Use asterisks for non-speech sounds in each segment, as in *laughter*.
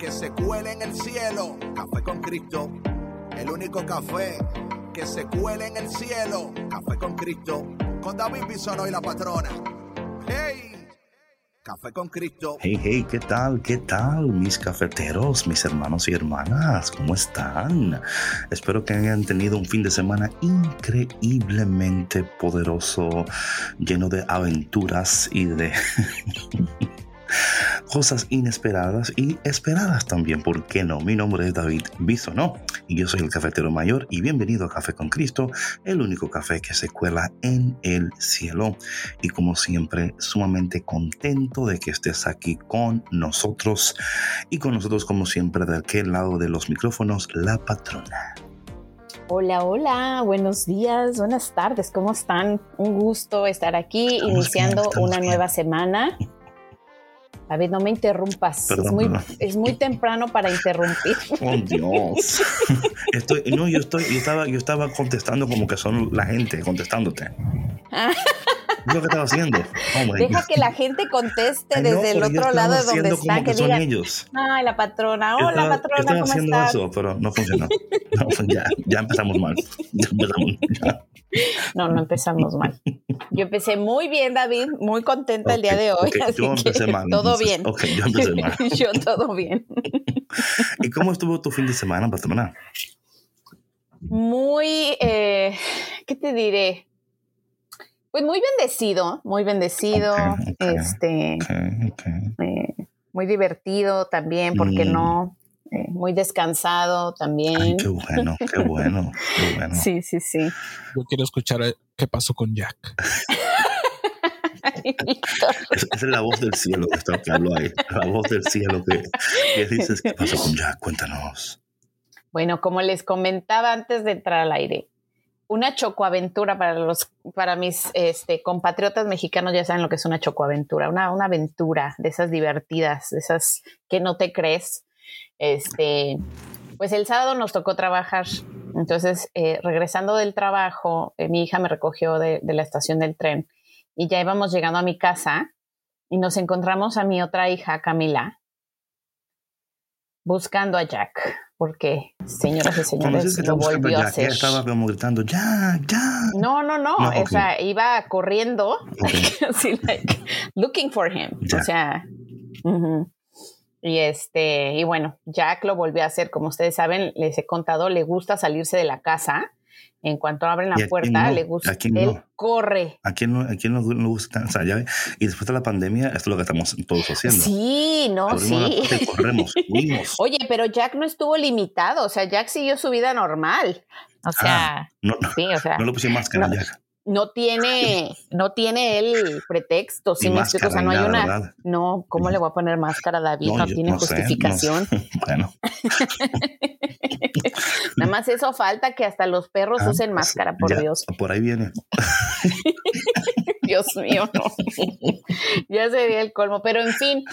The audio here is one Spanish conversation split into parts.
que se cuele en el cielo. Café con Cristo. El único café que se cuele en el cielo. Café con Cristo. Con David Bisono y la patrona. ¡Hey! Café con Cristo. Hey, hey, ¿qué tal? ¿Qué tal, mis cafeteros, mis hermanos y hermanas? ¿Cómo están? Espero que hayan tenido un fin de semana increíblemente poderoso, lleno de aventuras y de *laughs* cosas inesperadas y esperadas también, ¿por qué no? Mi nombre es David Bisonó y yo soy el cafetero mayor y bienvenido a Café con Cristo, el único café que se cuela en el cielo. Y como siempre, sumamente contento de que estés aquí con nosotros y con nosotros como siempre de aquel lado de los micrófonos, la patrona. Hola, hola, buenos días, buenas tardes, ¿cómo están? Un gusto estar aquí iniciando una nueva semana. *laughs* David, no me interrumpas. es, muy, es, muy, temprano para interrumpir. *laughs* Oh, Dios. *laughs* Estoy, no, yo, estoy, yo, estaba, yo estaba contestando como que son la gente contestándote. *laughs* Lo que estaba haciendo. Oh, Deja que la gente conteste desde el otro lado de donde está. Que, digan, ellos. Ay, la patrona. Hola, patrona. Yo estaba haciendo eso, pero no funcionó. No, ya, ya empezamos mal. Ya empezamos, ya. No, no empezamos mal. Yo empecé muy bien, David, muy contenta el día de hoy. yo empecé mal. Todo bien. Ok, yo empecé mal. *laughs* yo todo bien. ¿Y cómo estuvo tu fin de semana, patrona? Muy, eh, ¿qué te diré? Pues muy bendecido, muy bendecido, este, eh, muy divertido también, porque mm. no, eh, muy descansado también. qué bueno, qué bueno, qué *laughs* bueno. Sí, sí, sí. Yo quiero escuchar eh, qué pasó con Jack. *laughs* Esa es la voz del cielo que, está, que habló ahí. La voz del cielo que, que dices, ¿qué pasó con Jack? Cuéntanos. Bueno, como les comentaba antes de entrar al aire, una chocoaventura para los, para mis este, compatriotas mexicanos ya saben lo que es una chocoaventura, una, una aventura de esas divertidas, de esas que no te crees. Este, pues el sábado nos tocó trabajar. Entonces, eh, regresando del trabajo, eh, mi hija me recogió de, de, la estación del tren y ya íbamos llegando a mi casa y nos encontramos a mi otra hija, Camila, buscando a Jack porque, señoras y señores, lo volvió a hacer. Estaba como gritando, ya, ya. No, no, no, o sea, iba corriendo, *laughs* así, like, looking for him, o sea, y este, y bueno, Jack lo volvió a hacer, como ustedes saben, les he contado, le gusta salirse de la casa, en cuanto abren la puerta, le gusta, él corre. ¿A quién, no, a quién no, gusta? O sea, ya, y después de la pandemia, esto es lo que estamos todos haciendo. Sí, no, sí. corremos, *laughs* Oye, pero Jack no estuvo limitado, o sea, Jack siguió su vida normal. O sea, ah, no, sí, o sea, no lo puse máscara, Jack no tiene, no tiene el pretexto, si me explico, o sea, no hay una, no, ¿cómo le voy a poner máscara a David? No, tiene justificación. *laughs* bueno. *laughs* *laughs* Nada más eso falta que hasta los perros ah, usen pues, máscara, por Dios. Por ahí viene. *laughs* Dios mío, no. *laughs* ya sería el colmo, pero en fin,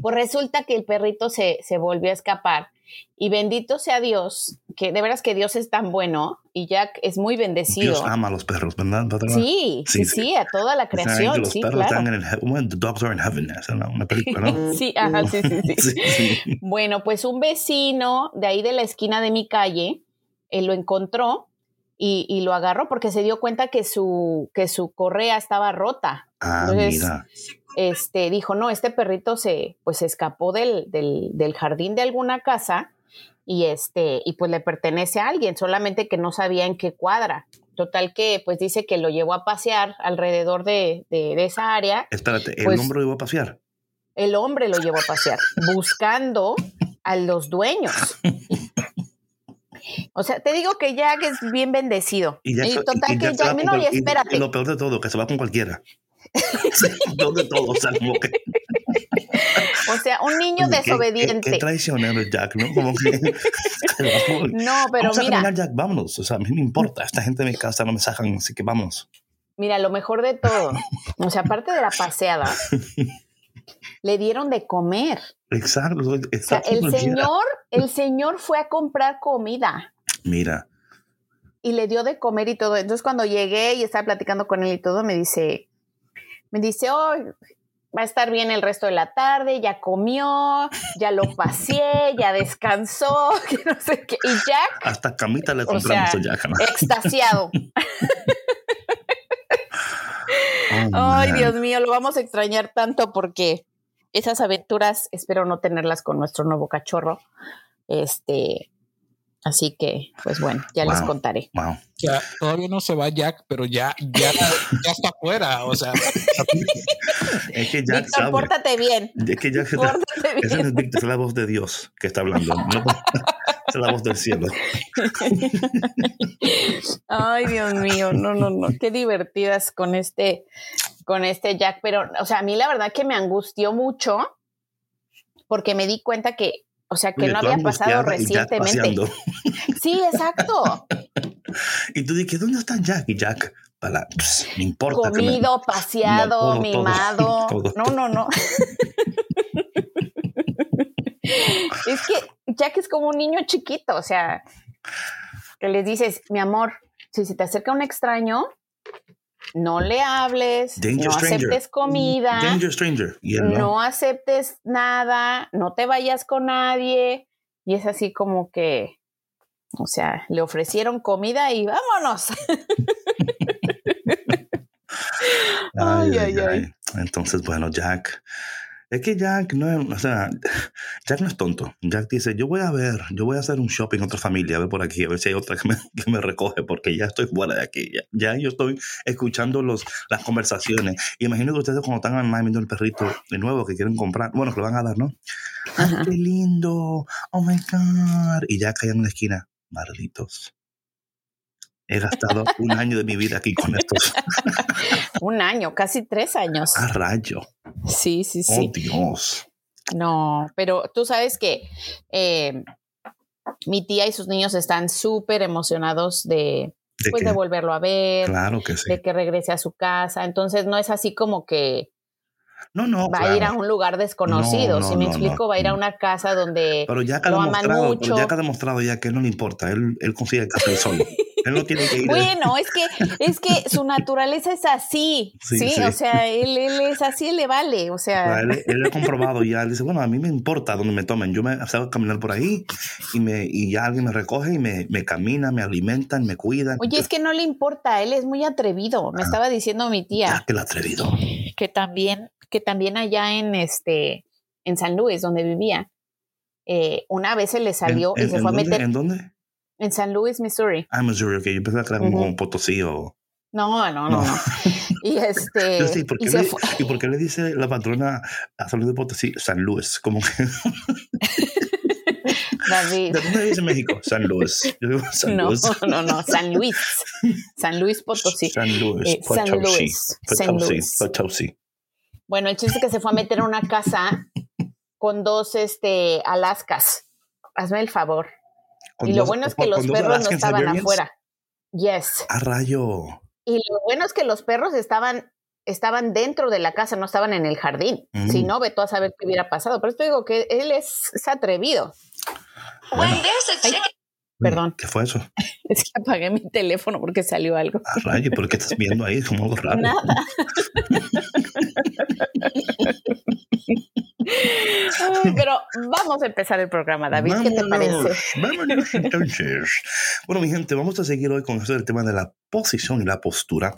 pues resulta que el perrito se, se volvió a escapar y bendito sea Dios, que de veras que Dios es tan bueno y Jack es muy bendecido. Dios ama a los perros, ¿verdad? Sí, sí, sí, a toda la creación. Los sí, perros claro. están en el bueno, the dogs are in heaven, es una película, ¿no? *laughs* sí, ajá, sí, *laughs* sí, sí, Bueno, pues un vecino de ahí de la esquina de mi calle eh, lo encontró y, y, lo agarró porque se dio cuenta que su, que su correa estaba rota. Ah, mira este, dijo, no, este perrito se, pues, escapó del, del, del, jardín de alguna casa y, este, y pues le pertenece a alguien, solamente que no sabía en qué cuadra. Total que, pues dice que lo llevó a pasear alrededor de, de, esa área. Espérate, ¿el pues hombre lo llevó a pasear? El hombre lo llevó a pasear, buscando a los dueños. O sea, te digo que Jack es bien bendecido. Y, total que Jack, no, y espérate. lo peor de todo, que se va con cualquiera. *laughs* De o sea, como que... O sea, un niño qué- desobediente. Qué, qué traicionero Jack, ¿no? Como que... *laughs* No, pero vamos a mira, caminar, Jack, vámonos. O sea, a mí me importa. Esta gente de mi casa no me sacan, así que vámonos. mira, lo mejor de todo, o sea, aparte de la paseada, *laughs* le dieron de comer. Exacto. O sea, exacto, el señor, el señor fue a comprar comida Mira, y le dio de comer y todo. Entonces cuando llegué y estaba platicando con él y todo, me dice, me dice, oh, va a estar bien el resto de la tarde, ya comió, ya lo paseé, ya descansó, *laughs* que no sé qué. Y Jack, hasta camita le compramos sea, a Jack. ¿no? extasiado. *laughs* *laughs* Oh, Ay. Dios mío, lo vamos a extrañar tanto porque esas aventuras espero no tenerlas con nuestro nuevo cachorro. Este, así que, pues bueno, ya les contaré. Wow. Ya, todavía no se va Jack, pero ya, ya, ya está afuera. O sea, *laughs* Es que Jack Víctor, sabe. pórtate bien. Es que Jack Pórtate Ese no bien. es Víctor, es la voz de Dios que está hablando. No, *laughs* es la voz del cielo. Ay, Dios mío, no, no, no. Qué divertidas con este, con este Jack. Pero, o sea, a mí la verdad que me angustió mucho porque me di cuenta que, o sea, que no había pasado recientemente. *laughs* Sí, exacto. Y tú dices, ¿dónde está Jack? Y Jack, para, me importa. me- Comido, paseado, No, todo, todo, mimado. *laughs* todo. No, no, no. *laughs* es que Jack es como un niño chiquito, o sea, que les dices, mi amor, si se te acerca un extraño, no le hables, Danger no stranger. aceptes comida, Danger Stranger. No aceptes nada, no te vayas con nadie. Y es así como que, o sea, le ofrecieron comida y vámonos. *laughs* Ay, ay, ay. Entonces, bueno, Jack. Es que Jack no es, o sea, *laughs* Jack no es tonto. Jack dice, yo voy a ver, yo voy a hacer un shopping en otra familia, a ver por aquí, a ver si hay otra que me, *laughs* que me recoge, porque ya estoy fuera de aquí. Ya, ya yo estoy escuchando los, las conversaciones. Imagino que ustedes cuando están online viendo el perrito de nuevo que quieren comprar, bueno, que lo van a dar, ¿no? ¡Ay, qué lindo! ¡Oh, my God! Y Jack cae en la esquina. Malditos. He gastado un año de mi vida aquí con estos. *laughs* Un año, casi tres años. ¡A rayo! Sí, sí, ¡Oh, sí. Dios! No, pero tú sabes que eh, mi tía y sus niños están súper emocionados de, ¿De pues, de volverlo a ver, Claro que sí. de que regrese a su casa. Entonces no es así como que No, no, va claro. a ir a un lugar desconocido. No, no, si me no, explico, va a ir a una casa donde Pero ya que ha lo aman mucho. pero ya que ha demostrado ya que no le importa, él, él consigue el café solo. *laughs* él no tiene que ir. Bueno, es que, es que su naturaleza es así, Sí, sí, sí. o sea, él, él es así, le vale, o sea, sea, él, él ha comprobado ya, él dice, bueno, a mí me importa donde me tomen, yo me salgo a caminar por ahí y, me, y ya alguien me recoge y me, me camina, me alimentan, me cuidan. oye, es que no le importa, él es muy atrevido, me Ah. estaba diciendo mi tía. Ya que el atrevido. que también, que también allá en este, en San Luis, donde vivía, eh, una vez se le salió ¿En, y se fue a meter ¿En dónde? En San Luis, Missouri. Ah, Missouri, ok. Yo pensaba que era como un Potosí o... No, no, no, No. no. Y este, *laughs* Yo sí, ¿por y qué le, fue. ¿Y por qué le dice la patrona a San Luis de Potosí San Luis? Como que, *laughs* David. ¿De dónde dice México? San Luis. Yo digo San No, Luis. *laughs* no, no, San Luis. San Luis Potosí. San Luis. Eh, San Potosí. Luis, San Potosí. Luis. Potosí. Bueno, el chiste es que se fue a meter a una casa con dos este Alaskas. Hazme el favor. Con y lo dos- bueno es que los perros no estaban afuera. Yes. A rayo. Y lo bueno es que los perros estaban, estaban dentro de la casa, no estaban en el jardín. Mm. Si no, ve tú a saber qué hubiera pasado. Por esto digo que él es, es atrevido. Bueno, Ay, perdón, ¿Qué fue eso? *laughs* es que apagué mi teléfono porque salió algo. A rayo, ¿pero qué estás viendo ahí? Como algo raro. Nada. *laughs* Pero vamos a empezar el programa, David. ¿Qué te Vámonos, parece? Vámonos *laughs* entonces. Bueno, mi gente, vamos a seguir hoy con esto del tema de la posición y la postura.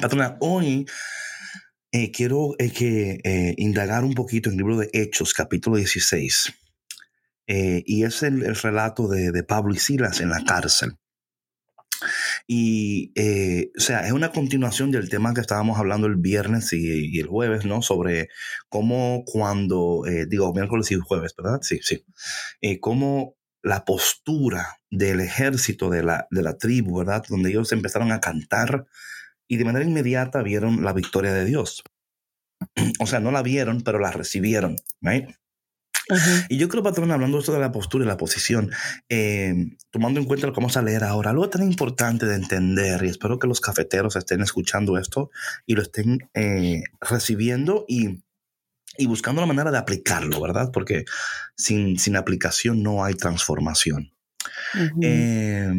Patrona, hoy eh, quiero eh, que eh, indagar un poquito en el libro de Hechos, capítulo 16. Eh, y es el, el relato de, de Pablo y Silas en la cárcel. Y, eh, o sea, es una continuación del tema que estábamos hablando el viernes y, y el jueves, ¿no? Sobre cómo cuando, eh, digo, miércoles y jueves, ¿verdad? Sí, sí. Eh, cómo la postura del ejército de la, de la tribu, ¿verdad? Donde ellos empezaron a cantar y de manera inmediata vieron la victoria de Dios. *clears throat* O sea, no la vieron, pero la recibieron. Right? Y yo creo, patrón, hablando esto de la postura y la posición, eh, tomando en cuenta lo que vamos a leer ahora, algo tan importante de entender, y espero que los cafeteros estén escuchando esto y lo estén eh, recibiendo y, y, buscando la manera de aplicarlo, ¿verdad? Porque sin, sin aplicación no hay transformación. Eh,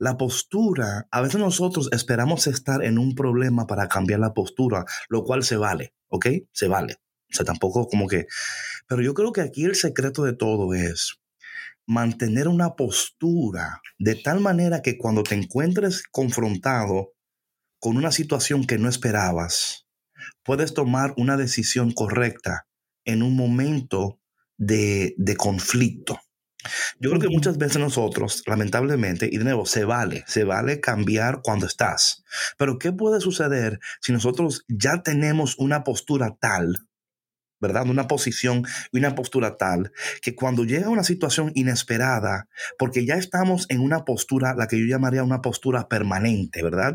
la postura, a veces nosotros esperamos estar en un problema para cambiar la postura, lo cual se vale, ¿ok? Se vale. O sea, tampoco como que... Pero yo creo que aquí el secreto de todo es mantener una postura de tal manera que cuando te encuentres confrontado con una situación que no esperabas, puedes tomar una decisión correcta en un momento de, de conflicto. Yo creo que muchas veces nosotros, lamentablemente, y de nuevo, se vale, se vale cambiar cuando estás. Pero ¿qué puede suceder si nosotros ya tenemos una postura tal ¿verdad? Una posición y una postura tal que cuando llega una situación inesperada, porque ya estamos en una postura, la que yo llamaría una postura permanente, ¿verdad?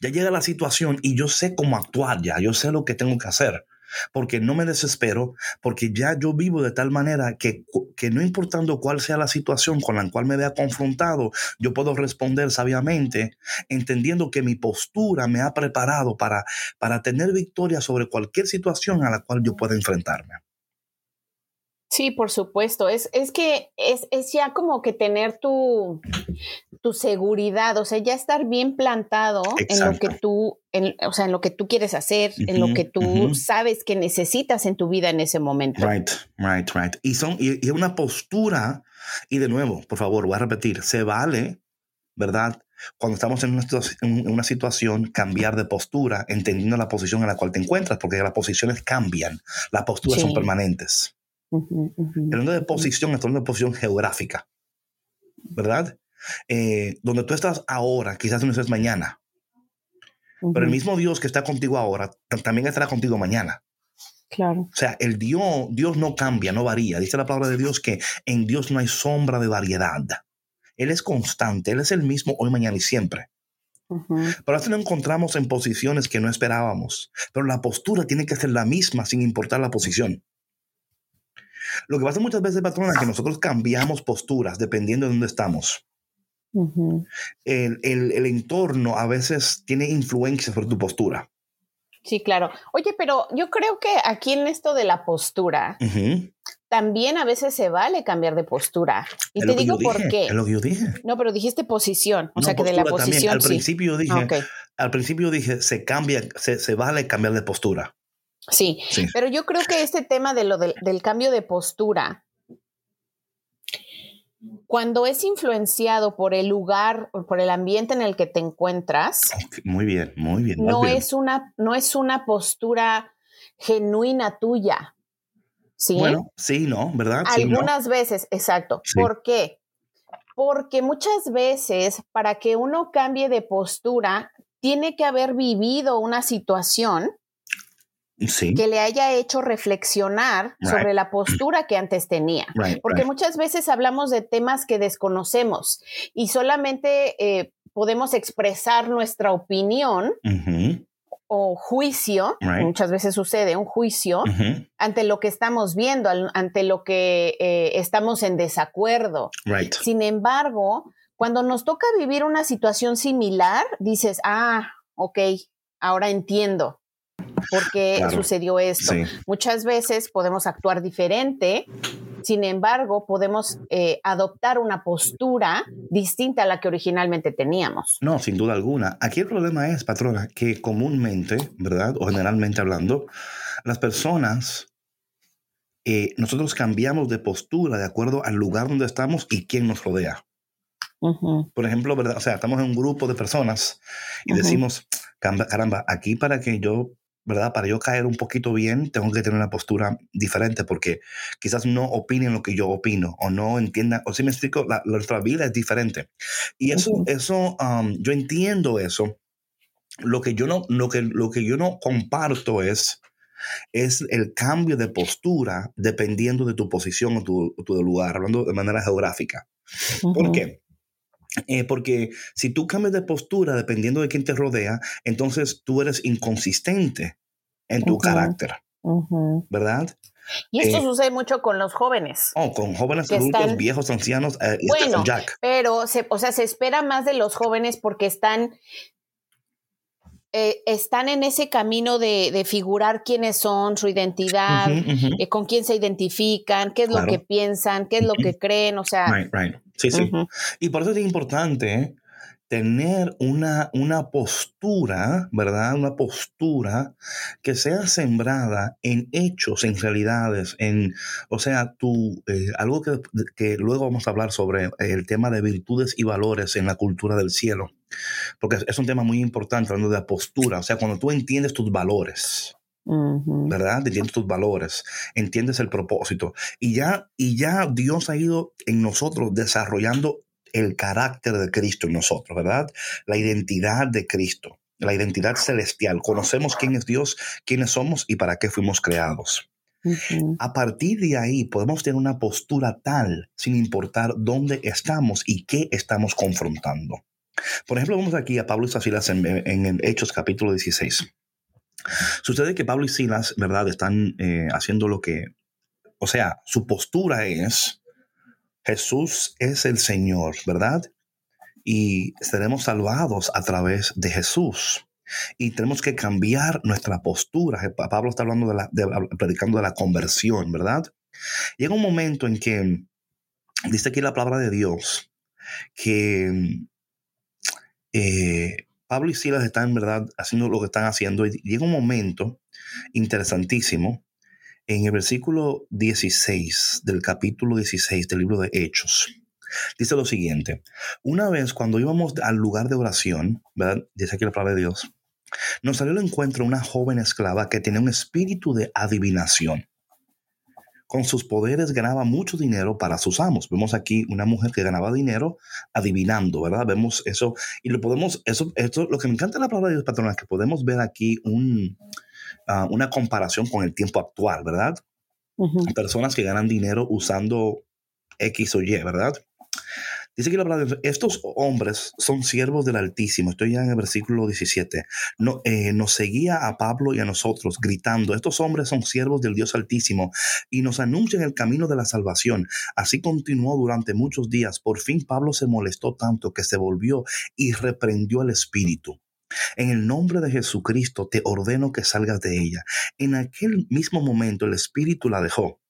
Ya llega la situación y yo sé cómo actuar ya, yo sé lo que tengo que hacer porque no me desespero, porque ya yo vivo de tal manera que, que no importando cuál sea la situación con la cual me vea confrontado, yo puedo responder sabiamente, entendiendo que mi postura me ha preparado para, para tener victoria sobre cualquier situación a la cual yo pueda enfrentarme. Sí, por supuesto. Es, es que es, es, ya como que tener tu, tu seguridad, o sea, ya estar bien plantado en lo que tú, en, o sea, en lo que tú quieres hacer, en lo que tú sabes que necesitas en tu vida en ese momento. Right, right, right. Y son, y, y una postura, y de nuevo, por favor, voy a repetir, se vale, ¿verdad? Cuando estamos en una, en una, situación, cambiar de postura, entendiendo la posición en la cual te encuentras, porque las posiciones cambian, las posturas son permanentes. Hablando de posición, estamos de posición geográfica, ¿verdad? Eh, donde tú estás ahora, quizás no estés mañana. Pero el mismo Dios que está contigo ahora también estará contigo mañana. Claro. O sea, el Dios, Dios no cambia, no varía. Dice la palabra de Dios que en Dios no hay sombra de variedad. Él es constante, Él es el mismo hoy, mañana y siempre. Pero a veces nos encontramos en posiciones que no esperábamos. Pero la postura tiene que ser la misma sin importar la posición. Lo que pasa muchas veces, patrona, es que nosotros cambiamos posturas dependiendo de dónde estamos el, el, entorno a veces tiene influencia sobre tu postura. Sí, claro. Oye, pero yo creo que aquí en esto de la postura, también a veces se vale cambiar de postura. Y te digo por qué. Es lo que yo dije. No, pero dijiste posición. O sea que de la posición. Al principio dije, al principio dije, se cambia, se, se, vale cambiar de postura. Sí, pero yo creo que este tema de lo del cambio de postura cuando es influenciado por el lugar, por el ambiente en el que te encuentras. Muy bien, muy bien. No es una, no es una postura genuina tuya. ¿Sí? Bueno, sí, no, ¿verdad? Algunas veces, exacto. ¿Por qué? Porque muchas veces para que uno cambie de postura, tiene que haber vivido una situación que le haya hecho reflexionar sobre la postura que antes tenía. Porque muchas veces hablamos de temas que desconocemos y solamente eh, podemos expresar nuestra opinión. o juicio, muchas veces sucede un juicio ante lo que estamos viendo, ante lo que eh, estamos en desacuerdo. Sin embargo, cuando nos toca vivir una situación similar, dices, ah, ok, ahora entiendo por qué sucedió esto. Muchas veces podemos actuar diferente, sin embargo, podemos eh, adoptar una postura distinta a la que originalmente teníamos. No, sin duda alguna. Aquí el problema es, patrona, que comúnmente, ¿verdad? O generalmente hablando, las personas, eh, nosotros cambiamos de postura de acuerdo al lugar donde estamos y quién nos rodea. Por ejemplo, ¿verdad? O sea, estamos en un grupo de personas y decimos, caramba, aquí para que yo ¿verdad? Para yo caer un poquito bien, tengo que tener una postura diferente porque quizás no opinen lo que yo opino o no entiendan, o si me explico, la, nuestra vida es diferente. Y eso, eso um, yo entiendo eso. Lo que yo no, lo que, lo que yo no comparto es, es el cambio de postura dependiendo de tu posición o tu, tu lugar, hablando de manera geográfica. ¿Por qué? Eh, porque si tú cambias de postura dependiendo de quién te rodea, entonces tú eres inconsistente en tu carácter. ¿verdad? Y esto Eh, sucede mucho con los jóvenes. Oh, con jóvenes adultos, están- viejos, ancianos, eh, y este Bueno, con Jack. pero se, o sea, se espera más de los jóvenes porque están, eh, están en ese camino de, de figurar quiénes son, su identidad, eh, con quién se identifican, qué es Claro. lo que piensan, qué es lo que creen, o sea, Right, right. Sí, sí. Y por eso es importante tener una, una postura, ¿verdad? Una postura que sea sembrada en hechos, en realidades, en, o sea, tu, eh, algo que, que luego vamos a hablar sobre el tema de virtudes y valores en la cultura del cielo, porque es- un tema muy importante hablando de la postura, o sea, cuando tú entiendes tus valores. ujú, ¿verdad? Entiendes tus valores, entiendes el propósito. Y ya, y ya Dios ha ido en nosotros desarrollando el carácter de Cristo en nosotros, ¿verdad? La identidad de Cristo, la identidad celestial. Conocemos quién es Dios, quiénes somos y para qué fuimos creados. ujú. A partir de ahí podemos tener una postura tal, sin importar dónde estamos y qué estamos confrontando. Por ejemplo, vamos aquí a Pablo y Silas en, en el Hechos capítulo 16. Sucede que Pablo y Silas, ¿verdad? Están eh, haciendo lo que, o sea, su postura es, Jesús es el Señor, ¿verdad? Y seremos salvados a través de Jesús. Y tenemos que cambiar nuestra postura. Pa- Pablo está hablando de la, de- predicando de la conversión, ¿verdad? Llega un momento en que dice aquí la palabra de Dios que eh, Pablo y Silas están, ¿verdad?, haciendo lo que están haciendo. Y llega un momento interesantísimo en el versículo 16 del capítulo 16 del libro de Hechos. Dice lo siguiente: Una vez cuando íbamos al lugar de oración, ¿verdad? Dice aquí la palabra de Dios, nos salió al encuentro una joven esclava que tenía un espíritu de adivinación. Con sus poderes ganaba mucho dinero para sus amos. Vemos aquí una mujer que ganaba dinero adivinando, ¿verdad? Vemos eso y lo podemos, eso, esto, lo que me encanta de la palabra de Dios, patrona, es que podemos ver aquí un, ah, una comparación con el tiempo actual, ¿verdad? Personas que ganan dinero usando X o Y, ¿verdad? Dice que la palabra estos hombres son siervos del Altísimo. Estoy ya en el versículo 17. No, eh, nos seguía a Pablo y a nosotros gritando, estos hombres son siervos del Dios Altísimo y nos anuncian el camino de la salvación. Así continuó durante muchos días. Por fin Pablo se molestó tanto que se volvió y reprendió al espíritu. En el nombre de Jesucristo te ordeno que salgas de ella. En aquel mismo momento el espíritu la dejó.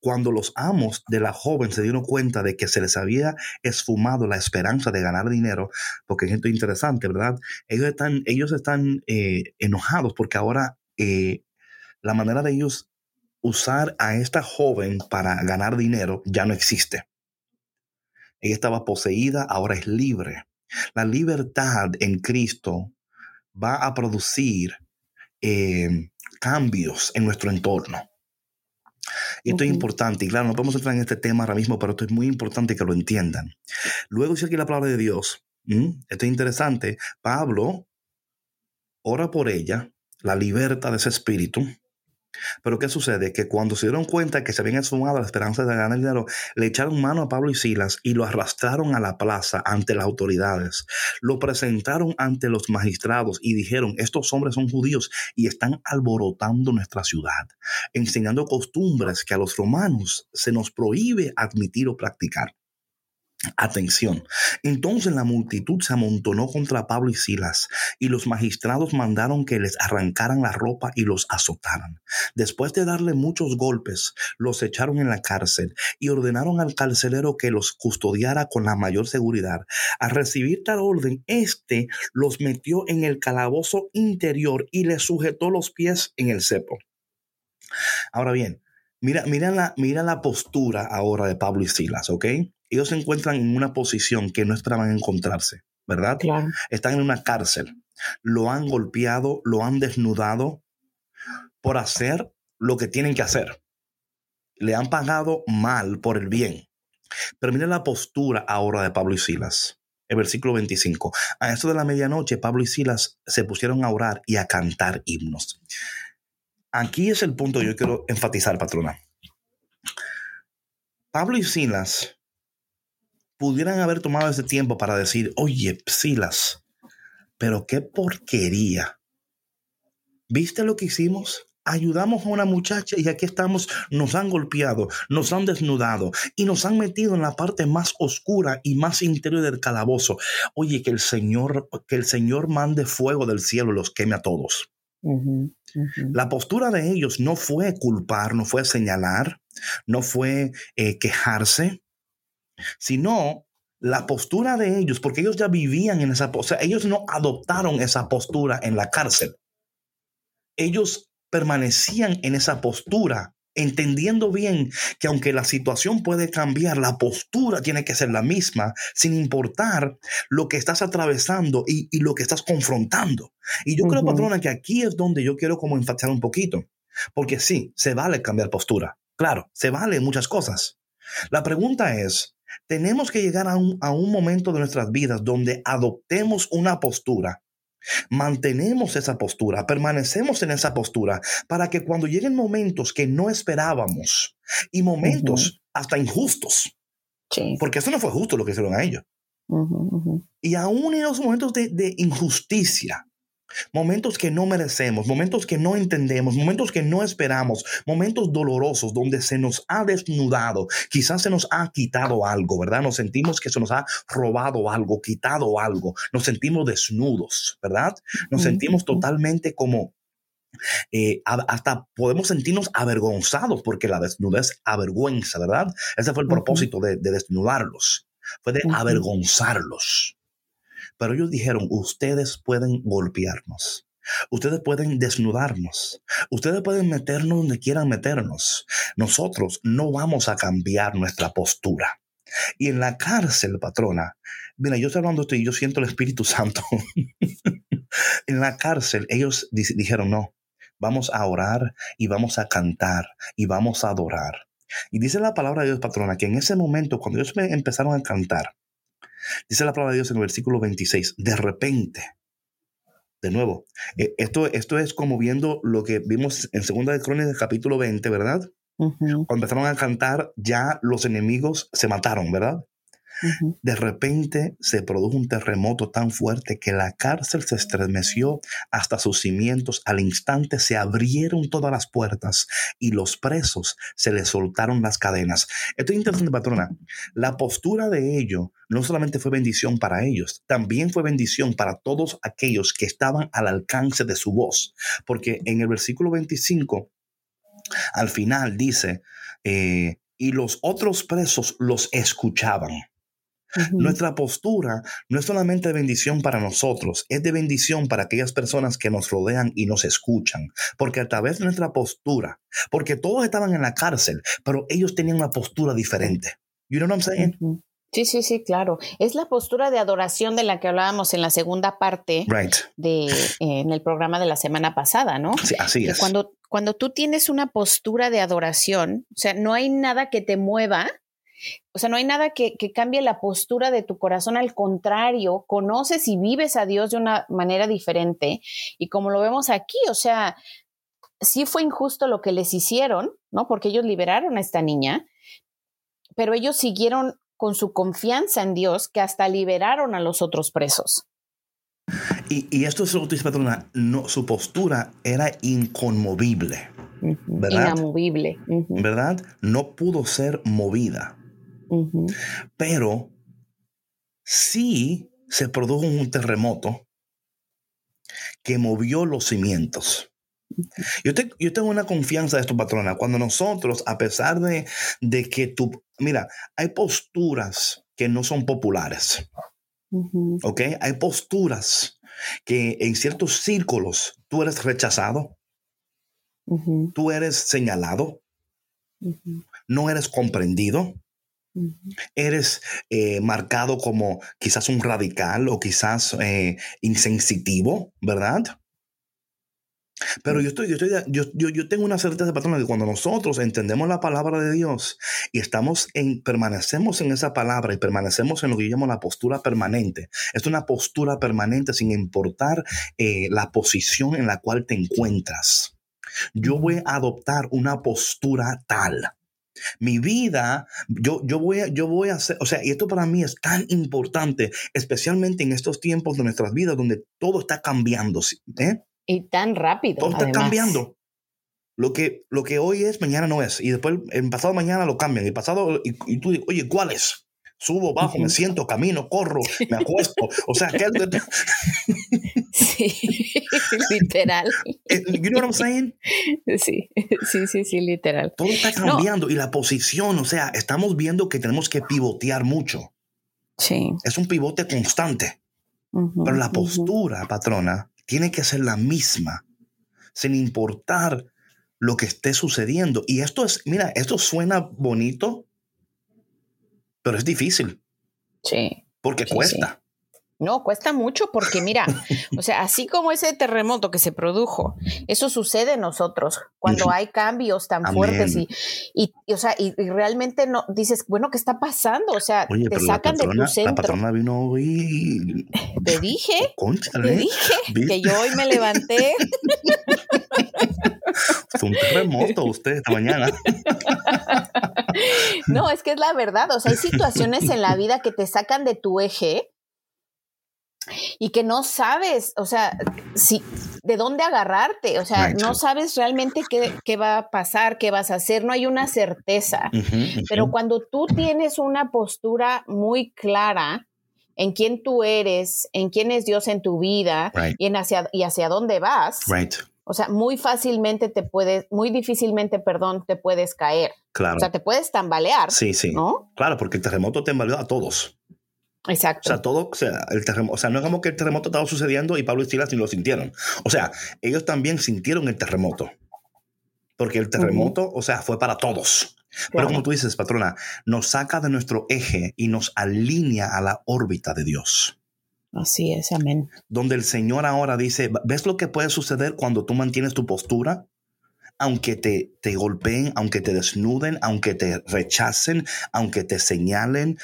Cuando los amos de la joven se dieron cuenta de que se les había esfumado la esperanza de ganar dinero, porque es esto interesante, ¿verdad? Ellos están, ellos están eh, enojados porque ahora eh, la manera de ellos usar a esta joven para ganar dinero ya no existe. Ella estaba poseída, ahora es libre. La libertad en Cristo va a producir eh, cambios en nuestro entorno. Y esto es importante, y claro, no podemos entrar en este tema ahora mismo, pero esto es muy importante que lo entiendan. Luego dice aquí la palabra de Dios. Esto es interesante. Pablo ora por ella, la liberta de ese espíritu. Pero ¿qué sucede? Que cuando se dieron cuenta que se habían esfumado la esperanza de ganar dinero, le echaron mano a Pablo y Silas y lo arrastraron a la plaza ante las autoridades. Lo presentaron ante los magistrados y dijeron, estos hombres son judíos y están alborotando nuestra ciudad, enseñando costumbres que a los romanos se nos prohíbe admitir o practicar. Atención. Entonces la multitud se amontonó contra Pablo y Silas, y los magistrados mandaron que les arrancaran la ropa y los azotaran. Después de darle muchos golpes, los echaron en la cárcel y ordenaron al carcelero que los custodiara con la mayor seguridad. Al recibir tal orden, éste los metió en el calabozo interior y les sujetó los pies en el cepo. Ahora bien, mira, mira, la, mira la postura ahora de Pablo y Silas, ¿ok? Ellos se encuentran en una posición que no esperaban encontrarse, ¿verdad? Claro. Están en una cárcel. Lo han golpeado, lo han desnudado por hacer lo que tienen que hacer. Le han pagado mal por el bien. Pero mira la postura ahora de Pablo y Silas. El versículo 25. A eso de la medianoche, Pablo y Silas se pusieron a orar y a cantar himnos. Aquí es el punto que yo quiero enfatizar, patrona. Pablo y Silas pudieran haber tomado ese tiempo para decir, oye, Silas, pero qué porquería. ¿Viste lo que hicimos? Ayudamos a una muchacha y aquí estamos, nos han golpeado, nos han desnudado y nos han metido en la parte más oscura y más interior del calabozo. Oye, que el Señor, que el Señor mande fuego del cielo y los queme a todos. La postura de ellos no fue culpar, no fue señalar, no fue eh, quejarse, sino la postura de ellos, porque ellos ya vivían en esa postura, ellos no adoptaron esa postura en la cárcel. Ellos permanecían en esa postura, entendiendo bien que aunque la situación puede cambiar, la postura tiene que ser la misma, sin importar lo que estás atravesando y, lo que estás confrontando. Y yo creo, patrona, que aquí es donde yo quiero como enfatizar un poquito, porque sí, se vale cambiar postura. Claro, se vale muchas cosas. La pregunta es, tenemos que llegar a un, a un momento de nuestras vidas donde adoptemos una postura Mantenemos esa postura, permanecemos en esa postura para que cuando lleguen momentos que no esperábamos y momentos hasta injustos, porque eso no fue justo lo que hicieron a ellos, y aún en los momentos de injusticia, Momentos que no merecemos, momentos que no entendemos, momentos que no esperamos, momentos dolorosos donde se nos ha desnudado, quizás se nos ha quitado algo, ¿verdad? Nos sentimos que se nos ha robado algo, quitado algo, nos sentimos desnudos, ¿verdad? Nos sentimos totalmente como eh, hasta podemos sentirnos avergonzados porque la desnudez avergüenza, ¿verdad? Ese fue el propósito de, desnudarlos, fue de avergonzarlos. Pero ellos dijeron, ustedes pueden golpearnos. Ustedes pueden desnudarnos. Ustedes pueden meternos donde quieran meternos. Nosotros no vamos a cambiar nuestra postura. Y en la cárcel, patrona, mira, yo estoy hablando de esto y yo siento el Espíritu Santo. *laughs* en la cárcel, ellos dijeron, no, vamos a orar y vamos a cantar y vamos a adorar. Y dice la palabra de Dios, patrona, que en ese momento, cuando ellos empezaron a cantar, Dice la palabra de Dios en el versículo 26, de repente. De nuevo, eh, esto, esto es como viendo lo que vimos en Segunda de Crónicas, capítulo 20, ¿verdad? Cuando empezaron a cantar, ya los enemigos se mataron, ¿verdad? De repente se produjo un terremoto tan fuerte que la cárcel se estremeció hasta sus cimientos. Al instante se abrieron todas las puertas y los presos se les soltaron las cadenas. Esto es interesante, patrona. La postura de ellos no solamente fue bendición para ellos, también fue bendición para todos aquellos que estaban al alcance de su voz. Porque en el versículo 25, al final dice, eh, y los otros presos los escuchaban. Nuestra postura no es solamente de bendición para nosotros, es de bendición para aquellas personas que nos rodean y nos escuchan. Porque a través de nuestra postura, porque todos estaban en la cárcel, pero ellos tenían una postura diferente. You know what I'm saying? Sí, sí, sí, claro. Es la postura de adoración de la que hablábamos en la segunda parte de en el programa de la semana pasada, ¿no? Sí, así es. Cuando, cuando tú tienes una postura de adoración, o sea, no hay nada que te mueva o sea, no hay nada que, cambie la postura de tu corazón, al contrario, conoces y vives a Dios de una manera diferente. Y como lo vemos aquí, o sea, sí fue injusto lo que les hicieron, ¿no? Porque ellos liberaron a esta niña, pero ellos siguieron con su confianza en Dios que hasta liberaron a los otros presos. Y, esto es lo que dice Patrona, no, su postura era inconmovible. ¿verdad? Inamovible. ¿Verdad? No pudo ser movida. Pero sí se produjo un terremoto que movió los cimientos. Yo, yo, tengo una confianza de esto, patrona. Cuando nosotros, a pesar de, de, que tú, mira, hay posturas que no son populares. ¿Ok? Hay posturas que en ciertos círculos tú eres rechazado, tú eres señalado, no eres comprendido. Eres eh, marcado como quizás un radical o quizás eh, insensitivo, ¿verdad? Pero yo, estoy, yo, estoy, yo, yo, tengo una certeza, patrona, que cuando nosotros entendemos la palabra de Dios y estamos en, permanecemos en esa palabra y permanecemos en lo que yo llamo la postura permanente, es una postura permanente sin importar eh, la posición en la cual te encuentras. Yo voy a adoptar una postura tal Mi vida, yo, yo, voy a, yo voy a hacer, o sea, y esto para mí es tan importante, especialmente en estos tiempos de nuestras vidas donde todo está cambiando. ¿eh? Y tan rápido. Todo está cambiando. Lo que, lo que hoy es, mañana no es. Y después, el pasado mañana lo cambian. Y pasado, y, y tú dices, oye, ¿cuál es? Subo, bajo, me siento, camino, corro, me acuesto. O sea, ¿qué? *laughs* Sí, *laughs* literal. Eh, you know what I'm saying? Sí, sí, sí, sí, literal. Todo está cambiando y la posición, o sea, estamos viendo que tenemos que pivotear mucho. Sí. Es un pivote constante. Pero la postura, patrona, tiene que ser la misma, sin importar lo que esté sucediendo. Y esto es, mira, esto suena bonito, pero es difícil. Sí. Porque cuesta. No, cuesta mucho porque mira, *laughs* o sea, así como ese terremoto que se produjo, eso sucede en nosotros cuando hay cambios tan fuertes y, y, o sea, y, realmente no dices, bueno, ¿qué está pasando? O sea, te sacan de tu centro. La patrona vino hoy. Te dije, te dije que yo hoy me levanté. *laughs* Fue un terremoto usted esta mañana. *laughs* No, es que es la verdad. O sea, hay situaciones en la vida que te sacan de tu eje y que no sabes, o sea, si, de dónde agarrarte, o sea, no sabes realmente qué, va a pasar, qué vas a hacer, no hay una certeza. Pero cuando tú tienes una postura muy clara en quién tú eres, en quién es Dios en tu vida y, en hacia, y hacia dónde vas, o sea, muy fácilmente te puedes, muy difícilmente, perdón, te puedes caer. Claro. O sea, te puedes tambalear. Sí, sí. ¿no? Claro, porque el terremoto tambaleó a todos. Exacto. O sea, todo, o sea, el terremoto, o sea, no es como que el terremoto estaba sucediendo y Pablo y Silas ni lo sintieron. O sea, ellos también sintieron el terremoto. Porque el terremoto, o sea, fue para todos. Pero como tú dices, patrona, nos saca de nuestro eje y nos alinea a la órbita de Dios. Así es, amén. Donde el Señor ahora dice, ¿ves lo que puede suceder cuando tú mantienes tu postura? Aunque te, te golpeen, aunque te desnuden, aunque te rechacen, aunque te señalen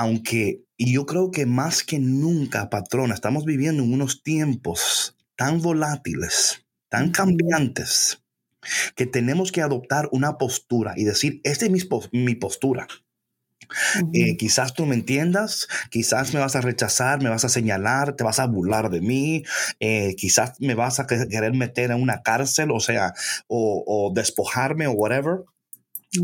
aunque, y yo creo que más que nunca, patrona, estamos viviendo en unos tiempos tan volátiles, tan cambiantes, que tenemos que adoptar una postura y decir, esta es mi, postura. Eh, quizás tú me entiendas, quizás me vas a rechazar, me vas a señalar, te vas a burlar de mí, eh, quizás me vas a querer meter en una cárcel, o sea, o, o despojarme o whatever.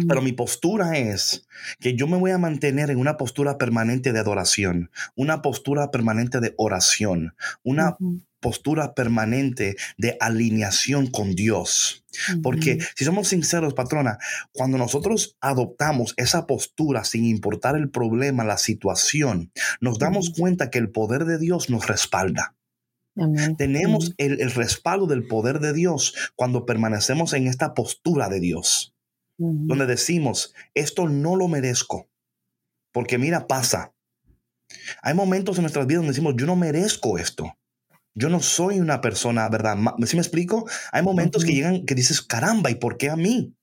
Pero mi postura es que yo me voy a mantener en una postura permanente de adoración, una postura permanente de oración, una postura permanente de alineación con Dios. Porque si somos sinceros, patrona, cuando nosotros adoptamos esa postura sin importar el problema, la situación, nos damos cuenta que el poder de Dios nos respalda. Tenemos el respaldo del poder de Dios cuando permanecemos en esta postura de Dios donde decimos, esto no lo merezco, porque mira, pasa. Hay momentos en nuestras vidas donde decimos, yo no merezco esto. Yo no soy una persona, ¿verdad? ¿Sí me explico? Hay momentos que llegan que dices, caramba, ¿y por qué a mí?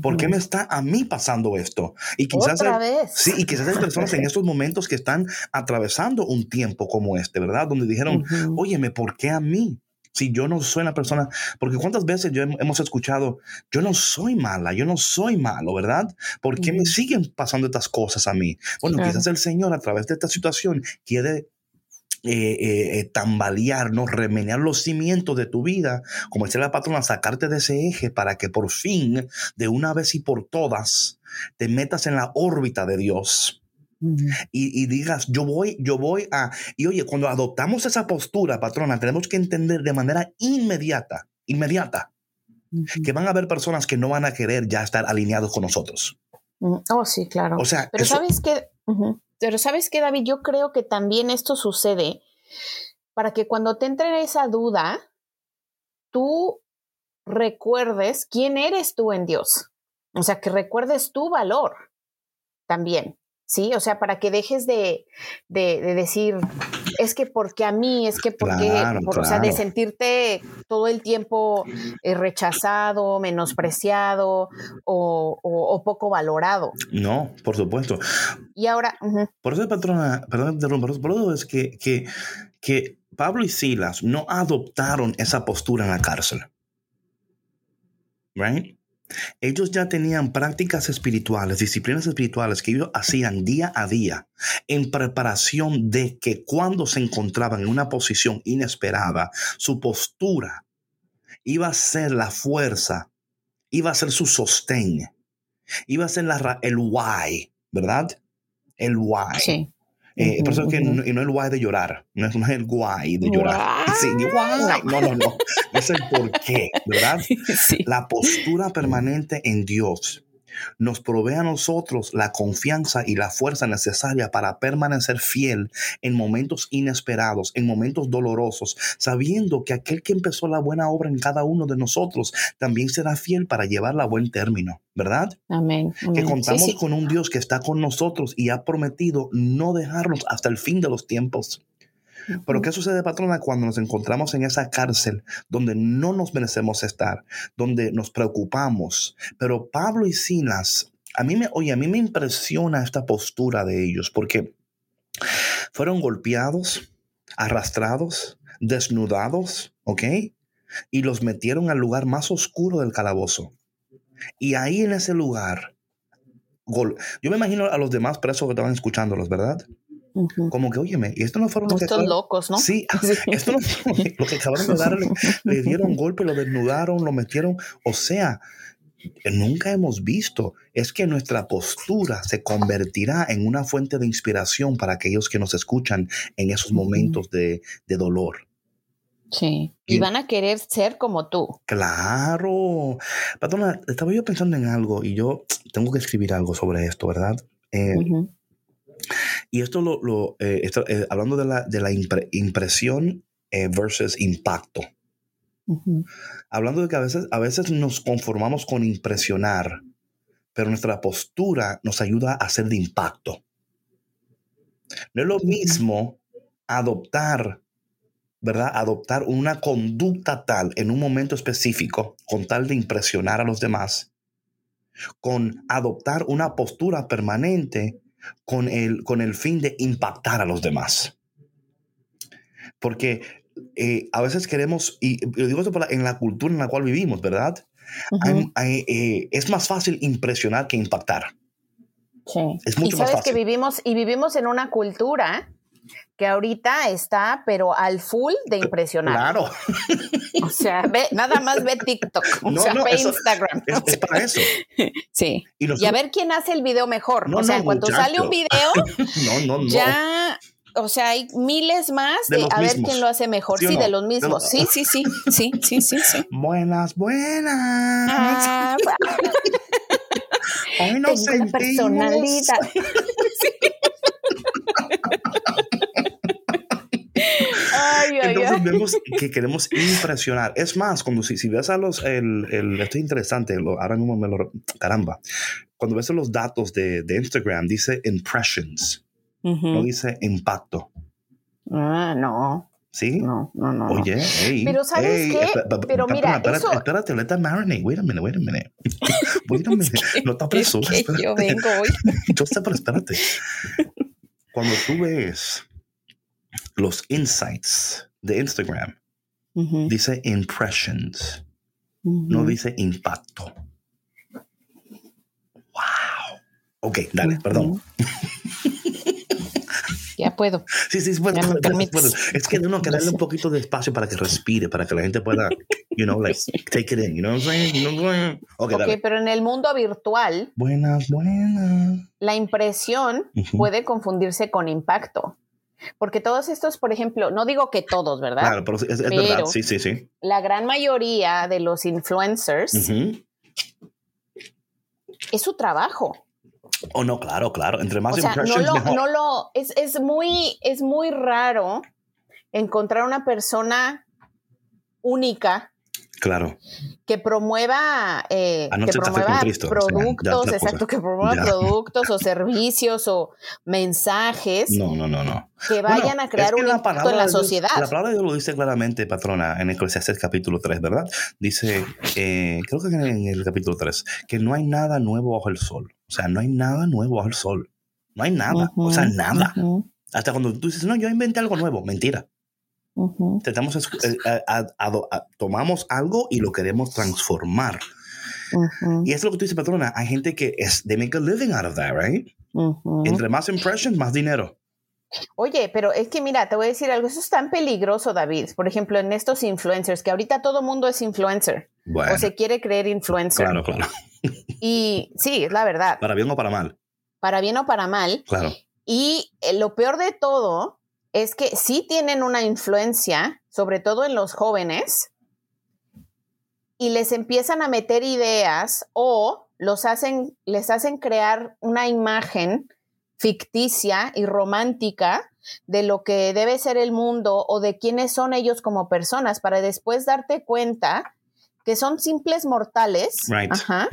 ¿Por qué me está a mí pasando esto? Y quizás hay, Sí, y quizás hay personas en *laughs* estos momentos que están atravesando un tiempo como este, ¿verdad? Donde dijeron, óyeme, ¿por qué a mí? Si yo no soy una persona, porque cuántas veces yo hemos escuchado, yo no soy mala, yo no soy malo, ¿verdad? ¿Por qué me siguen pasando estas cosas a mí? Bueno, quizás el Señor a través de esta situación quiere eh, eh, eh, tambalear, ¿no? remenear los cimientos de tu vida, como decía la patrona, sacarte de ese eje para que por fin, de una vez y por todas, te metas en la órbita de Dios y, digas, yo voy, yo voy a... Y oye, cuando adoptamos esa postura, patrona, tenemos que entender de manera inmediata, inmediata, que van a haber personas que no van a querer ya estar alineados con nosotros. Mm, oh, sí, claro. O sea, pero sabes que, pero sabes que, David, yo creo que también esto sucede para que cuando te entre esa duda, tú recuerdes quién eres tú en Dios. O sea, que recuerdes tu valor también. ¿Sí? O sea, para que dejes de, decir, es que porque a mí, es que porque, o sea, de sentirte todo el tiempo eh, rechazado, menospreciado o, poco valorado. No, por supuesto. Y ahora... Por eso, patrona, perdón, por eso es que, que, que Pablo y Silas no adoptaron esa postura en la cárcel. Right? Ellos ya tenían prácticas espirituales, disciplinas espirituales que ellos hacían día a día en preparación de que cuando se encontraban en una posición inesperada, su postura iba a ser la fuerza, iba a ser su sostén, iba a ser el why, ¿verdad? El why. Sí. Eh, por eso Ujú, que ujú. no, y no el why de llorar, no es, no es el why de llorar. *laughs* Guay. Sí, why. No, no, no. Es el por qué, ¿verdad? *laughs* Sí. La postura permanente en Dios nos provee a nosotros la confianza y la fuerza necesaria para permanecer fiel en momentos inesperados, en momentos dolorosos, sabiendo que aquel que empezó la buena obra en cada uno de nosotros también será fiel para llevarla a buen término, ¿verdad? Amén. Que. Sí, contamos sí. con un Dios que está con nosotros y ha prometido no dejarnos hasta el fin de los tiempos. Pero ¿qué sucede, patrona, cuando nos encontramos en esa cárcel donde no nos merecemos estar, donde nos preocupamos? Pero Pablo y Silas, a mí me, oye, a mí me impresiona esta postura de ellos porque fueron golpeados, arrastrados, desnudados, ¿ok? Y los metieron al lugar más oscuro del calabozo. Y ahí en ese lugar, gol- yo me imagino a los demás presos que estaban escuchándolos, ¿verdad? Como que, óyeme, y esto no fueron los que Estos acaban- locos, ¿no? *laughs* *laughs* Sí, esto no fue lo que acabaron de darle, *laughs* le dieron golpe, lo desnudaron, lo metieron. O sea, nunca hemos visto. Es que nuestra postura se convertirá en una fuente de inspiración para aquellos que nos escuchan en esos momentos de, de dolor. Sí. Y- Y van a querer ser como tú. Claro. Patrona, estaba yo pensando en algo y yo tengo que escribir algo sobre esto, ¿verdad? Eh. Y esto lo, lo, eh, esto, eh, hablando de la, de la impre- impresión eh, versus impacto. Hablando de que a veces, a veces nos conformamos con impresionar, pero nuestra postura nos ayuda a ser de impacto. No es lo mismo adoptar, ¿verdad? Adoptar una conducta tal en un momento específico con tal de impresionar a los demás, con adoptar una postura permanente con el, con el fin de impactar a los demás. Porque eh, a veces queremos, y lo digo esto por la- en la cultura en la cual vivimos, ¿verdad? Ujú. Hay- hay, eh, es más fácil impresionar que impactar. Sí. Es y mucho más sabes que fácil. vivimos y vivimos en una cultura que ahorita está, pero al full de impresionar. Claro, O sea, ve, nada más ve TikTok, o No, sea, no, ve eso- Instagram. es, es para eso. Sí. Y, Y a ver quién hace el video mejor. No, o sea, muchacho. sale un video, *laughs* ya, o sea, hay miles más De a ver quién lo hace mejor. ¿Sí de los De mismos. los- Sí, sí, sí, sí, sí, sí, sí. Buenas, buenas. Ah, *laughs* Hoy nos tengo personalidad. *laughs* ay, Entonces ay. vemos que *laughs* queremos impresionar. Es más, cuando si, si ves a los, el, el- esto es interesante, lo- ahora mismo me lo, caramba, cuando ves los datos de, de Instagram, dice impressions, Ujú. no dice impacto, Ah, no, ¿sí? no, no, no. Oye, hey, Pero ¿sabes hey, qué? Pero mira, espérate, eso- espérate, let that marinate. Wait a minute, wait a minute. *laughs* Wait a minute. No te Es apresures. que yo vengo hoy. *laughs* Yo sé, pero espérate. Cuando tú ves los insights de Instagram, dice impressions, no dice impacto. Wow. Ok, dale, perdón. Ya puedo. Sí, sí, bueno, Ya. Es que uno que darle un poquito de espacio para que respire, para que la gente pueda, you know, like, take it in, you know what I'm saying? You know what I'm saying? Ok, Ok, dale. pero en el mundo virtual, Buenas, buenas. la impresión puede confundirse con impacto. Porque todos estos, por ejemplo, no digo que todos, ¿verdad? Claro, pero es, es Pero- verdad, sí, sí, sí. La gran mayoría de los influencers es su trabajo. Oh, no, claro, claro. Entre más o sea, no lo, mejor. no lo, es, es muy, es muy raro encontrar una persona única Claro. que promueva, eh, que promueva o sea, productos, exacto, que promueva Ya. productos o servicios o mensajes No, no, no, no. que vayan Bueno, a crear es que un impacto en la Dios- sociedad. La palabra de Dios lo dice claramente, patrona, en Eclesiastes capítulo 3, ¿verdad? Dice, eh, creo que en el capítulo 3, que no hay nada nuevo bajo el sol. O sea, no hay nada nuevo bajo el sol. No hay nada. o sea, nada. Hasta cuando tú dices, no, yo inventé algo nuevo. Mentira. Es- eh, a- a- a- a- tomamos algo y lo queremos transformar. Y es lo que tú dices, patrona. Hay gente que es, they make a living out of that, right? Entre más impressions, más dinero. Oye, pero es que mira, te voy a decir algo, eso es tan peligroso, David. Por ejemplo, en estos influencers, que ahorita todo mundo es influencer Bueno, o se quiere creer influencer. claro, claro. Y sí, es la verdad, Para bien o para mal. para bien o para mal. Claro. Y eh, lo peor de todo es que sí tienen una influencia, sobre todo en los jóvenes, y les empiezan a meter ideas o los hacen, les hacen crear una imagen ficticia y romántica de lo que debe ser el mundo o de quiénes son ellos como personas para después darte cuenta que son simples mortales Right. ajá,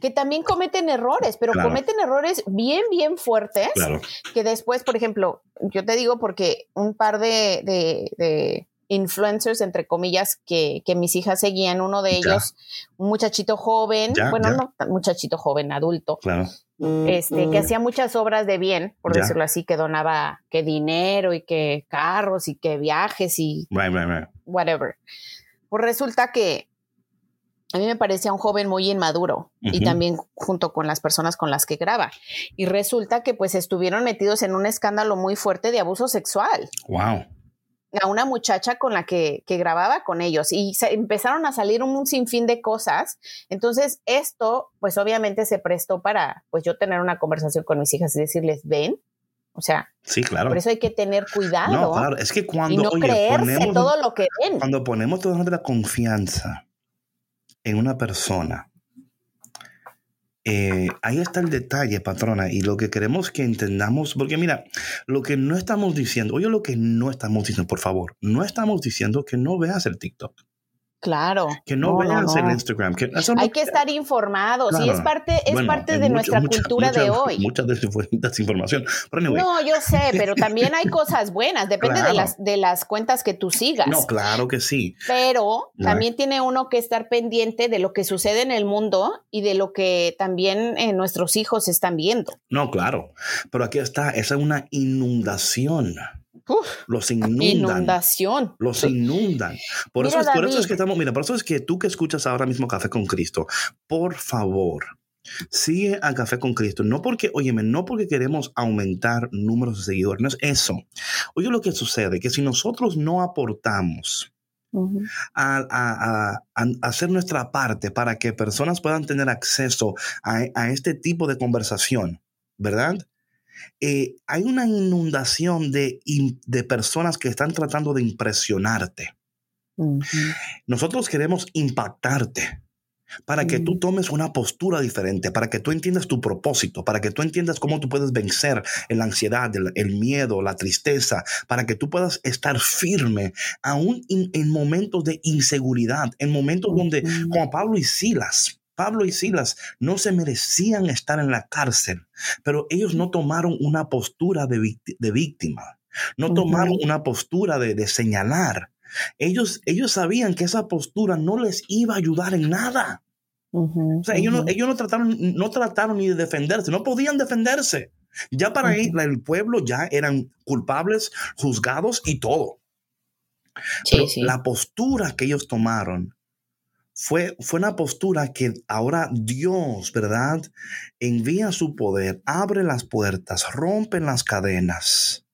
que también cometen errores, pero Claro. cometen errores bien, bien fuertes Claro. que después, por ejemplo, yo te digo porque un par de, de- de influencers, entre comillas, que, que mis hijas seguían, uno de Ya. ellos, un muchachito joven, Ya, bueno, ya. no muchachito joven, adulto, Claro. este, que hacía muchas obras de bien, por decirlo así, que donaba que dinero y que carros y que viajes y Right, right, right. whatever. Pues resulta que a mí me parecía un joven muy inmaduro y también junto con las personas con las que graba. Y resulta que pues estuvieron metidos en un escándalo muy fuerte de abuso sexual Wow. a una muchacha con la que, que grababa con ellos y se empezaron a salir un sinfín de cosas. Entonces esto pues obviamente se prestó para pues yo tener una conversación con mis hijas y decirles, ven, o sea, Sí, claro. por eso hay que tener cuidado No, claro. Es que y cuando, no oye, creerse ponemos, todo lo que ven. cuando ponemos toda nuestra confianza en una persona, eh, ahí está el detalle, patrona, y lo que queremos que entendamos, porque mira, lo que no estamos diciendo, oye lo que no estamos diciendo, por favor, no estamos diciendo que no veas el TikTok, Claro. que no, veas el no. Instagram, que eso no- Hay que estar informados y Claro. es parte, es Bueno, parte de mucha- nuestra mucha- cultura de mucha- hoy. Mucha desinfo- desinformación. Pero anyway, No, yo sé, *laughs* pero también hay cosas buenas, depende Claro. de las de las cuentas que tú sigas. no, claro que sí. Pero también tiene uno que estar pendiente de lo que sucede en el mundo y de lo que también eh, nuestros hijos están viendo. No, claro. Pero aquí está, esa es una inundación. Uf, Los inundan. inundación. Los inundan. Por, Mira, eso es, por eso es que estamos, mira, por eso es que tú que escuchas ahora mismo Café con Cristo, por favor, sigue a Café con Cristo. No porque, óyeme, no porque queremos aumentar números de seguidores, no es eso. Oye lo que sucede, que si nosotros no aportamos a, a- a- a hacer nuestra parte para que personas puedan tener acceso a, a este tipo de conversación, ¿verdad? Eh, hay una inundación de, de personas que están tratando de impresionarte. Nosotros queremos impactarte para que tú Ujú. tomes una postura diferente, para que tú entiendas tu propósito, para que tú entiendas cómo tú puedes vencer la ansiedad, el, el miedo, la tristeza, para que tú puedas estar firme aún in- en momentos de inseguridad, en momentos donde, como Pablo y Silas, Pablo y Silas no se merecían estar en la cárcel, pero ellos no tomaron una postura de, víctima, no tomaron una postura de, de señalar. Ellos, ellos sabían que esa postura no les iba a ayudar en nada. O sea, ellos, no, ellos no, trataron, no trataron ni de defenderse, no podían defenderse. Ya para ahí, Ujú. el pueblo ya eran culpables, juzgados y todo. Sí, Pero sí. la postura que ellos tomaron fue, fue una postura que ahora Dios, ¿verdad? Envía su poder, abre las puertas, rompe las cadenas.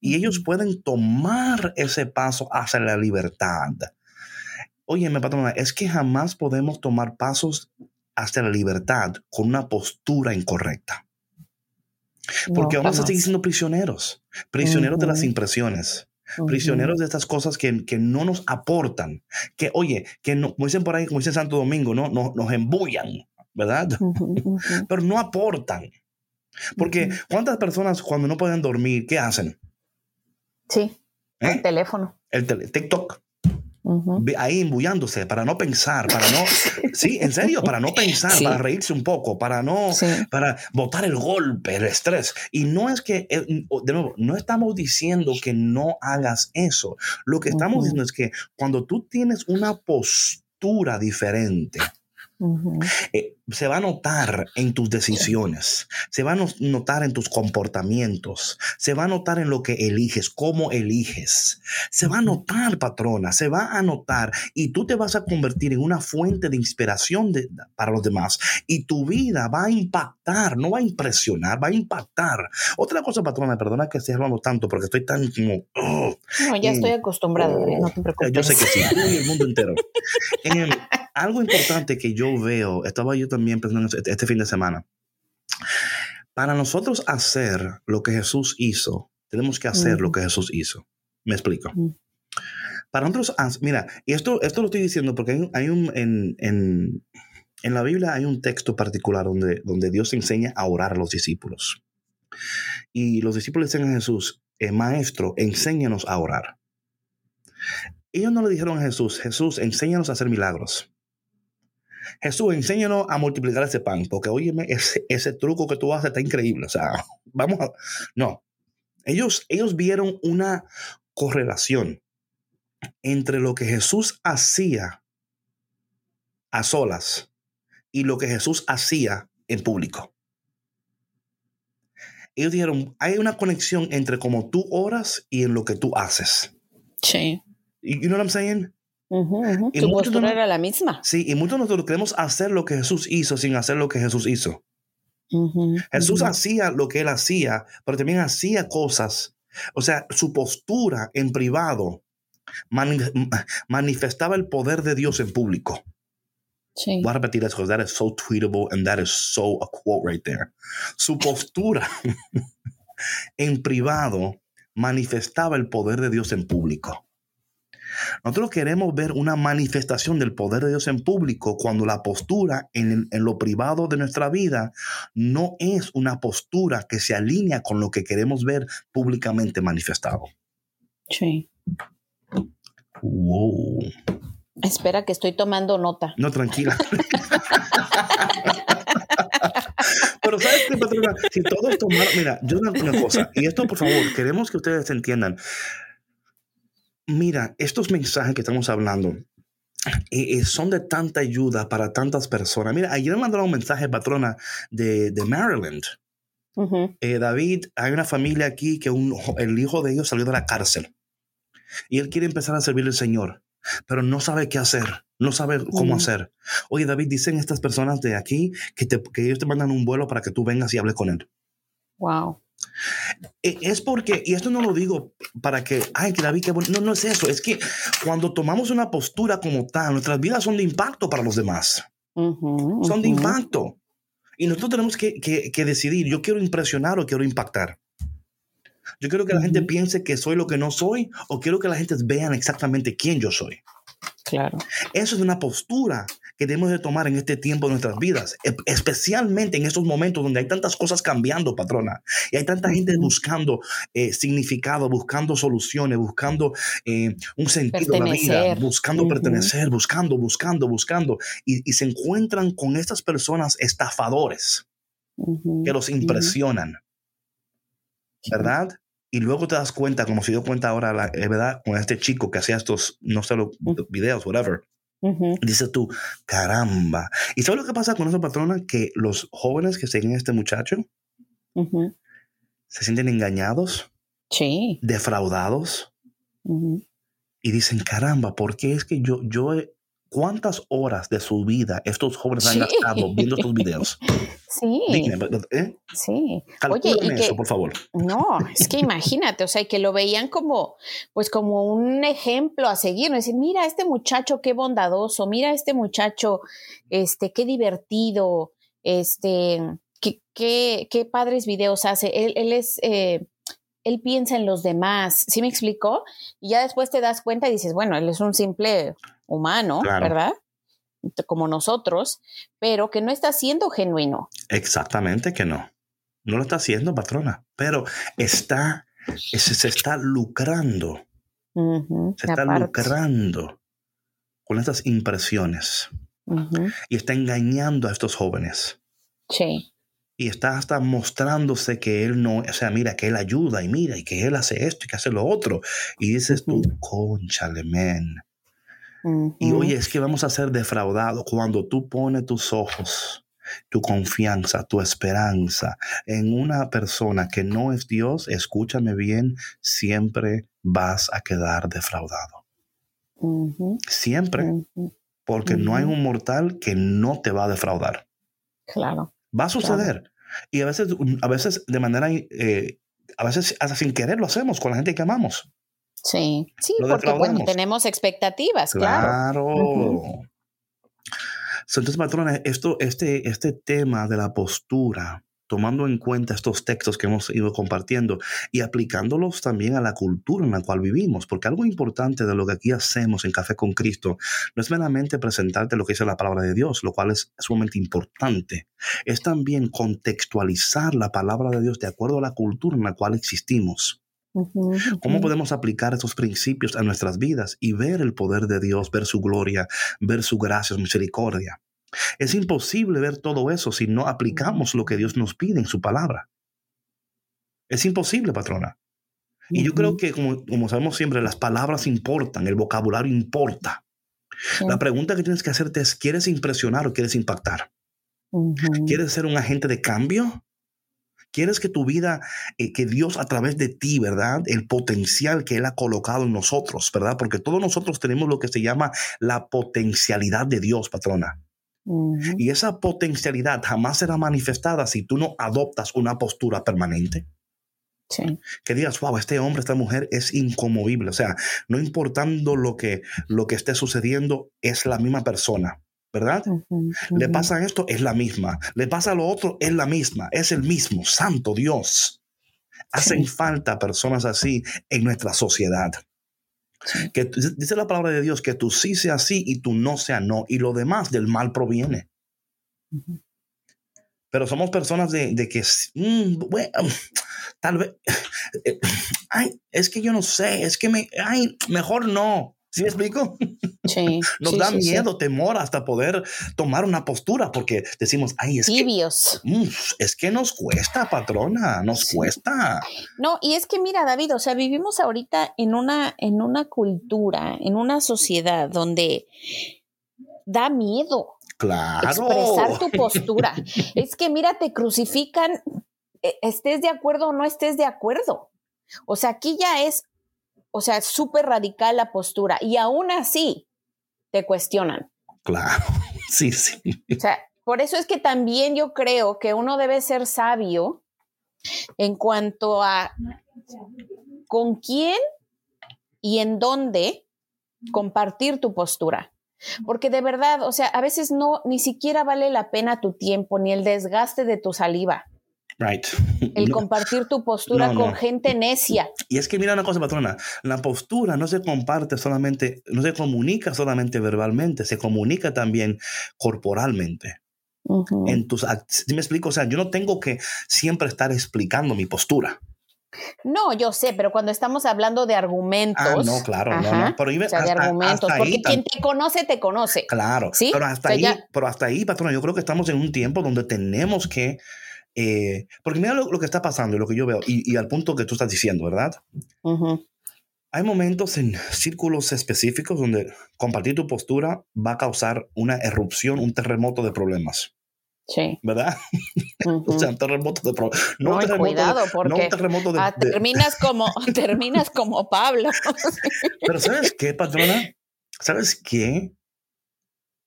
Y ellos pueden tomar ese paso hacia la libertad. Óyeme, patrona, es que jamás podemos tomar pasos hacia la libertad con una postura incorrecta. Porque No, vamos a seguir jamás. siendo prisioneros, prisioneros de las Ujú. Prisioneros de estas cosas que, que no nos aportan, que oye, que no, como dicen por ahí, como dice Santo Domingo, ¿no? nos, nos embullan, ¿verdad? *laughs* Pero no aportan. Porque. ¿cuántas personas cuando no pueden dormir, qué hacen? Sí, ¿Eh? el teléfono. El tele- TikTok, Ahí embullándose para no pensar, para no, sí, en serio, para no pensar, Sí. para reírse un poco, para no, Sí. para botar el golpe, el estrés. Y no es que, eh, de nuevo, no estamos diciendo que no hagas eso. Lo que estamos diciendo es que cuando tú tienes una postura diferente, Eh, se va a notar en tus decisiones, se va a no- notar en tus comportamientos, se va a notar en lo que eliges, cómo eliges. Se va a notar, patrona, se va a notar y tú te vas a convertir en una fuente de inspiración de- para los demás y tu vida va a impactar, no va a impresionar, va a impactar. Otra cosa, patrona, perdona que esté hablando tanto porque estoy tan como... oh, No, ya Mm. estoy acostumbrada, David, no te preocupes. yo sé que sí, el mundo entero. *laughs* Em, algo importante que yo veo, estaba yo también pensando este, este fin de semana. Para nosotros hacer lo que Jesús hizo, tenemos que hacer lo que Jesús hizo. Me explico. Para nosotros, mira, y esto, esto lo estoy diciendo porque hay hay un- en, en, en la Biblia hay un texto particular donde, donde Dios enseña a orar a los discípulos. Y los discípulos dicen a Jesús, "Eh, Maestro, enséñanos a orar. Ellos no le dijeron a Jesús, Jesús, enséñanos a hacer milagros. Jesús, enséñanos a multiplicar ese pan, porque óyeme, ese, ese truco que tú haces está increíble. O sea, *laughs* vamos a... No. Ellos, ellos vieron una correlación entre lo que Jesús hacía a solas y lo que Jesús hacía en público. Ellos dijeron, hay una conexión entre cómo tú oras y en lo que tú haces. Sí. You you know what I'm saying? Ujú, ujú. Y Tu muchos postura no- era la misma. Sí, y muchos de nosotros queremos hacer lo que Jesús hizo sin hacer lo que Jesús hizo. Ujú, Jesús ujú. hacía lo que él hacía, pero también hacía cosas. O sea, su postura en privado mani- manifestaba el poder de Dios en público. Sí. Voy a repetir eso, that is so tweetable and that is so a quote right there. Su postura *laughs* en privado manifestaba el poder de Dios en público. Nosotros queremos ver una manifestación del poder de Dios en público cuando la postura en, en lo privado de nuestra vida no es una postura que se alinea con lo que queremos ver públicamente manifestado. Sí. Wow. Espera que estoy tomando nota. No, tranquila. *laughs* Pero sabes qué, patrona, si todos tomaran, mira, yo una, una cosa, y esto por favor, queremos que ustedes entiendan. Mira, estos mensajes que estamos hablando eh, eh, son de tanta ayuda para tantas personas. Mira, ayer me mandaron un mensaje, patrona, de, de Maryland. Eh, David, hay una familia aquí que un, el hijo de ellos salió de la cárcel y él quiere empezar a servir al Señor, pero no sabe qué hacer, no sabe cómo hacer. Oye, David, dicen estas personas de aquí que, te- que ellos te mandan un vuelo para que tú vengas y hables con él. Wow. Eh, Es porque, y esto no lo digo para que, ay, que David, qué bueno. No, no es eso. Es que cuando tomamos una postura como tal, nuestras vidas son de impacto para los demás. Son de impacto. Y nosotros tenemos que, que- que decidir, yo quiero impresionar o quiero impactar. Yo quiero que la gente piense que soy lo que no soy o quiero que la gente vean exactamente quién yo soy. Claro. Eso es una postura que debemos de tomar en este tiempo de nuestras vidas, e- especialmente en estos momentos donde hay tantas cosas cambiando, patrona, y hay tanta gente buscando eh, significado, buscando soluciones, buscando eh, un sentido a la vida, buscando pertenecer, buscando, buscando, buscando, y, y se encuentran con estas personas estafadores que los impresionan, ¿verdad? Y luego te das cuenta, como se dio cuenta ahora, la, eh, ¿verdad? Con este chico que hacía estos, no sé, los videos, whatever. Ujú. Dices tú, caramba. ¿Y sabes lo que pasa con esa patrona? Que los jóvenes que siguen a este muchacho se sienten engañados, Sí. defraudados y dicen, caramba, ¿por qué es que yo, yo, he- cuántas horas de su vida estos jóvenes han gastado viendo estos videos? *laughs* Sí. Dime, ¿eh? Sí. Oye, y que, eso, por favor. No, es que imagínate, o sea, que lo veían como, pues como un ejemplo a seguir, ¿no? decir, mira este muchacho qué bondadoso, mira este muchacho, este, qué divertido, este, qué, qué, qué padres videos hace. Él, él es, eh, él piensa en los demás, ¿sí me explicó? Y ya después te das cuenta y dices, bueno, él es un simple humano, Claro. ¿verdad? Como nosotros, pero que no está siendo genuino. Exactamente que no. No lo está haciendo, patrona, pero está, se, se está lucrando, se está lucrando con estas impresiones y está engañando a estos jóvenes. Sí. Y está hasta mostrándose que él no, o sea, mira, que él ayuda y mira, y que él hace esto y que hace lo otro. Y dices tú, conchale, men. Y oye, es que vamos a ser defraudados cuando tú pones tus ojos, tu confianza, tu esperanza en una persona que no es Dios, escúchame bien, siempre vas a quedar defraudado. Siempre. Porque no hay un mortal que no te va a defraudar. Claro. Va a suceder. Y a veces, a veces de manera, eh, a veces hasta sin querer lo hacemos con la gente que amamos. Sí, sí, porque tenemos expectativas, claro. Claro. Entonces, patrona, esto, este, este tema de la postura, tomando en cuenta estos textos que hemos ido compartiendo y aplicándolos también a la cultura en la cual vivimos, porque algo importante de lo que aquí hacemos en Café con Cristo no es meramente presentarte lo que dice la palabra de Dios, lo cual es sumamente importante, es también contextualizar la palabra de Dios de acuerdo a la cultura en la cual existimos. ¿Cómo podemos aplicar esos principios a nuestras vidas y ver el poder de Dios, ver su gloria, ver su gracia, su misericordia? Es imposible ver todo eso si no aplicamos lo que Dios nos pide en su palabra. Es imposible, patrona. Y yo creo que, como, sabemos siempre, las palabras importan, el vocabulario importa. La pregunta que tienes que hacerte es, ¿quieres impresionar o quieres impactar? ¿Quieres ser un agente de cambio? ¿Quieres que tu vida, eh, que Dios a través de ti, ¿verdad? El potencial que Él ha colocado en nosotros, ¿verdad? Porque todos nosotros tenemos lo que se llama la potencialidad de Dios, patrona. Y esa potencialidad jamás será manifestada si tú no adoptas una postura permanente. Que digas, wow, este hombre, esta mujer es incomovible. O sea, no importando lo que, lo que esté sucediendo, es la misma persona, ¿verdad? Le pasa esto, es la misma. Le pasa lo otro, es la misma. Es el mismo. Santo Dios. Hacen falta personas así en nuestra sociedad. Que dice la palabra de Dios que tú sí sea sí y tú no sea no. Y lo demás del mal proviene. Pero somos personas de, que, mm, tal vez, eh, ay, es que yo no sé, es que me, ay, mejor no. ¿Sí me explico? Sí. *laughs* Nos da miedo, temor hasta poder tomar una postura porque decimos, ay, es Tibios. que. Es que nos cuesta, patrona, nos cuesta. No, y es que mira, David, o sea, vivimos ahorita en una, en una cultura, en una sociedad donde da miedo. Claro. Expresar tu *laughs* postura. es que mira, te crucifican, e, estés de acuerdo o no estés de acuerdo. O sea, aquí ya es o sea, súper radical la postura y aún así te cuestionan. Claro, *laughs* sí, sí. O sea, por eso es que también yo creo que uno debe ser sabio en cuanto a con quién y en dónde compartir tu postura. Porque de verdad, o sea, a veces no, ni siquiera vale la pena tu tiempo ni el desgaste de tu saliva. Right. *laughs* El compartir tu postura con gente necia. Y es que mira una cosa, patrona, la postura no se comparte solamente, no se comunica solamente verbalmente, se comunica también corporalmente. En tus ¿sí me explico? O sea, yo no tengo que siempre estar explicando mi postura. No, yo sé, pero cuando estamos hablando de argumentos. Ah, no, claro, no, no. Pero o sea, de argumentos, porque quien te conoce, te conoce. Claro, ¿sí? pero hasta ahí, pero hasta ahí, patrona, yo creo que estamos en un tiempo donde tenemos que eh, porque mira lo, que está pasando y lo que yo veo, y, al punto que tú estás diciendo, ¿verdad? Hay momentos en círculos específicos donde compartir tu postura va a causar una erupción, un terremoto de problemas. Sí. ¿Verdad? *laughs* o sea, un terremoto de problemas. No, cuidado, porque terminas, como, *laughs* terminas como Pablo. *laughs* Pero ¿sabes qué, patrona? ¿Sabes qué?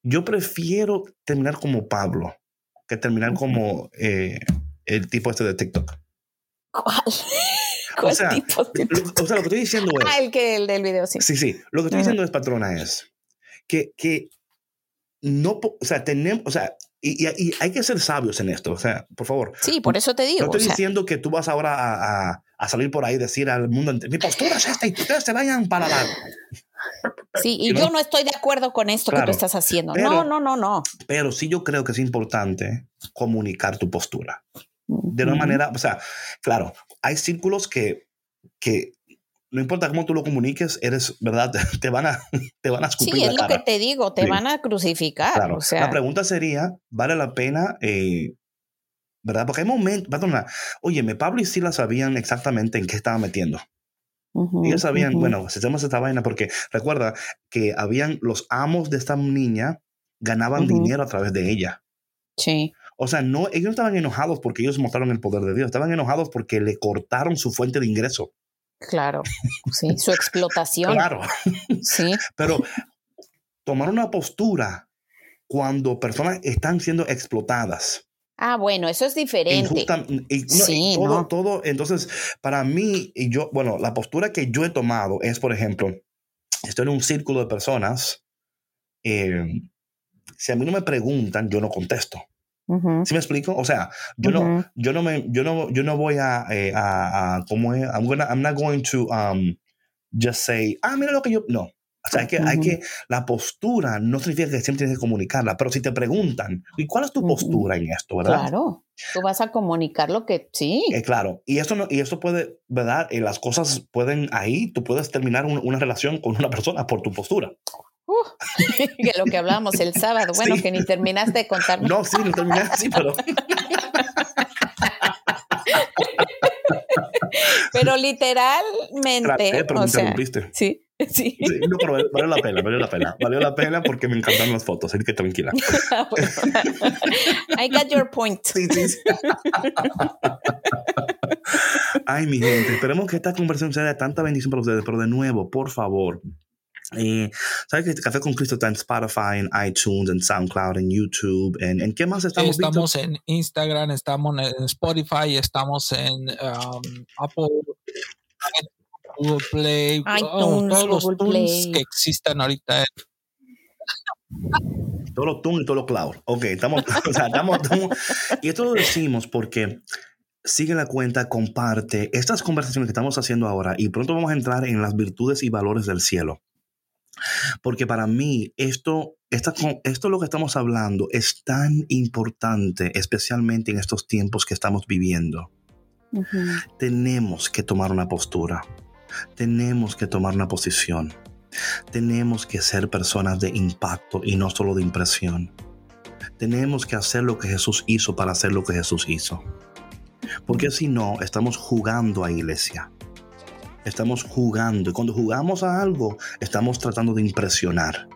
Yo prefiero terminar como Pablo que terminar como eh, el tipo este de TikTok. ¿Cuál? *laughs* ¿Cuál o sea, tipo de TikTok? o sea, lo que estoy diciendo es. Ah, el, que, el del video, sí. Sí, sí. Lo que estoy diciendo es, patrona, es que, que no, o sea, tenemos, o sea, y, y, hay que ser sabios en esto, o sea, por favor. Sí, por eso te digo. No estoy diciendo que tú vas ahora a, a, a, salir por ahí y decir al mundo, mi postura es esta y ustedes se vayan para la... Sí, y *laughs* yo no estoy de acuerdo con esto que tú estás haciendo. no, no, no, no. Pero sí yo creo que es importante comunicar tu postura. De una manera, o sea, claro, hay círculos que, que no importa cómo tú lo comuniques, eres, ¿verdad? *laughs* Te van a, te van a escupir Sí, es lo que te digo, te van a crucificar. O sea. La pregunta sería, ¿vale la pena, eh, verdad? Porque hay momentos, perdona, oye, Pablo y Sila sabían exactamente en qué estaban metiendo. Ellos sabían, bueno, si hacemos esta vaina, porque recuerda que habían los amos de esta niña ganaban dinero a través de ella. Sí. O sea, no, ellos no estaban enojados porque ellos mostraron el poder de Dios, estaban enojados porque le cortaron su fuente de ingreso. Claro, sí, su explotación. Claro. Sí. Pero tomar una postura cuando personas están siendo explotadas. Ah, bueno, eso es diferente. sí, todo, todo, entonces, para mí, yo, bueno, la postura que yo he tomado es, por ejemplo, estoy en un círculo de personas, eh, si a mí no me preguntan, yo no contesto. ¿Sí me explico? O sea, yo no, yo no me, yo no, yo no voy a, eh, a, a ¿cómo es? I'm, gonna, I'm not going to um, just say, ah, mira lo que yo, no. O sea, hay que, hay que, la postura no significa que siempre tienes que comunicarla, pero si te preguntan, ¿y cuál es tu postura en esto, verdad? Claro, tú vas a comunicar lo que sí. Eh, claro, y eso, no, y eso puede, ¿verdad? Y las cosas pueden ahí, tú puedes terminar una relación con una persona por tu postura. Uh, *laughs* que lo que hablábamos el sábado, bueno, que ni terminaste de contarme. No, sí, no terminé, sí, pero... pero literalmente. pero o sea, sí. Sí. no, pero valió la pena, valió la pena. Valió la pena porque me encantan las fotos, así que tranquila. *laughs* *laughs* I got your point. Sí, sí, Ay, mi gente, esperemos que esta conversación sea de tanta bendición para ustedes, pero de nuevo, por favor, eh, ¿Sabes que Café con Cristo está en Spotify, en iTunes, en SoundCloud, en YouTube? ¿En, en qué más estamos? Estamos en Instagram, estamos en Spotify, estamos en um, Apple, Google Play, oh, todos los tools que existan ahorita. Todos los tools y todos los cloud. Ok, estamos, *laughs* o sea, estamos, y esto lo decimos porque sigue la cuenta, comparte estas conversaciones que estamos haciendo ahora y pronto vamos a entrar en las virtudes y valores del cielo. Porque para mí esto, esta, esto lo que estamos hablando es tan importante, especialmente en estos tiempos que estamos viviendo. Tenemos que tomar una postura. Tenemos que tomar una posición. Tenemos que ser personas de impacto y no solo de impresión. Tenemos que hacer lo que Jesús hizo para hacer lo que Jesús hizo. Porque si no, estamos jugando a iglesia estamos jugando. Y cuando jugamos a algo, estamos tratando de impresionar.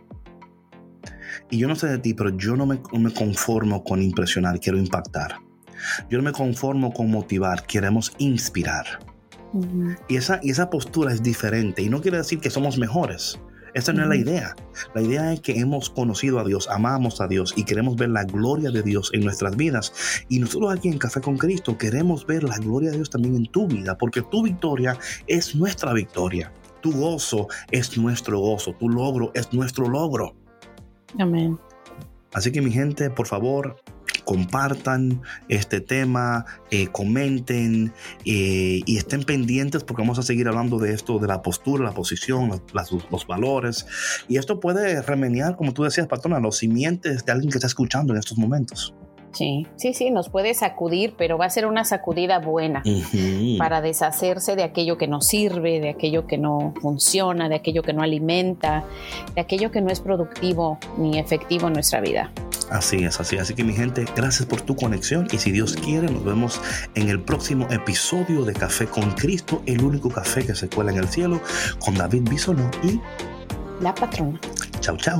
Y yo no sé de ti, pero yo no me, conformo con impresionar, quiero impactar. Yo no me conformo con motivar, queremos inspirar. y, esa, y esa postura es diferente. Y no quiere decir que somos mejores. Esa no es la idea. La idea es que hemos conocido a Dios, amamos a Dios y queremos ver la gloria de Dios en nuestras vidas. Y nosotros aquí en Café con Cristo queremos ver la gloria de Dios también en tu vida, porque tu victoria es nuestra victoria. Tu gozo es nuestro gozo, tu logro es nuestro logro. Amén. Así que mi gente, por favor, compartan este tema, eh, comenten eh, y estén pendientes porque vamos a seguir hablando de esto, de la postura, la posición, los, valores. Y esto puede remediar, como tú decías, patrona, los simientes de alguien que está escuchando en estos momentos. Sí, sí, sí, nos puede sacudir, pero va a ser una sacudida buena para deshacerse de aquello que no sirve, de aquello que no funciona, de aquello que no alimenta, de aquello que no es productivo ni efectivo en nuestra vida. Así es, así. Así que mi gente, gracias por tu conexión y si Dios quiere, nos vemos en el próximo episodio de Café con Cristo, el único café que se cuela en el cielo, con David Bisonó y la patrona. Chao, chao.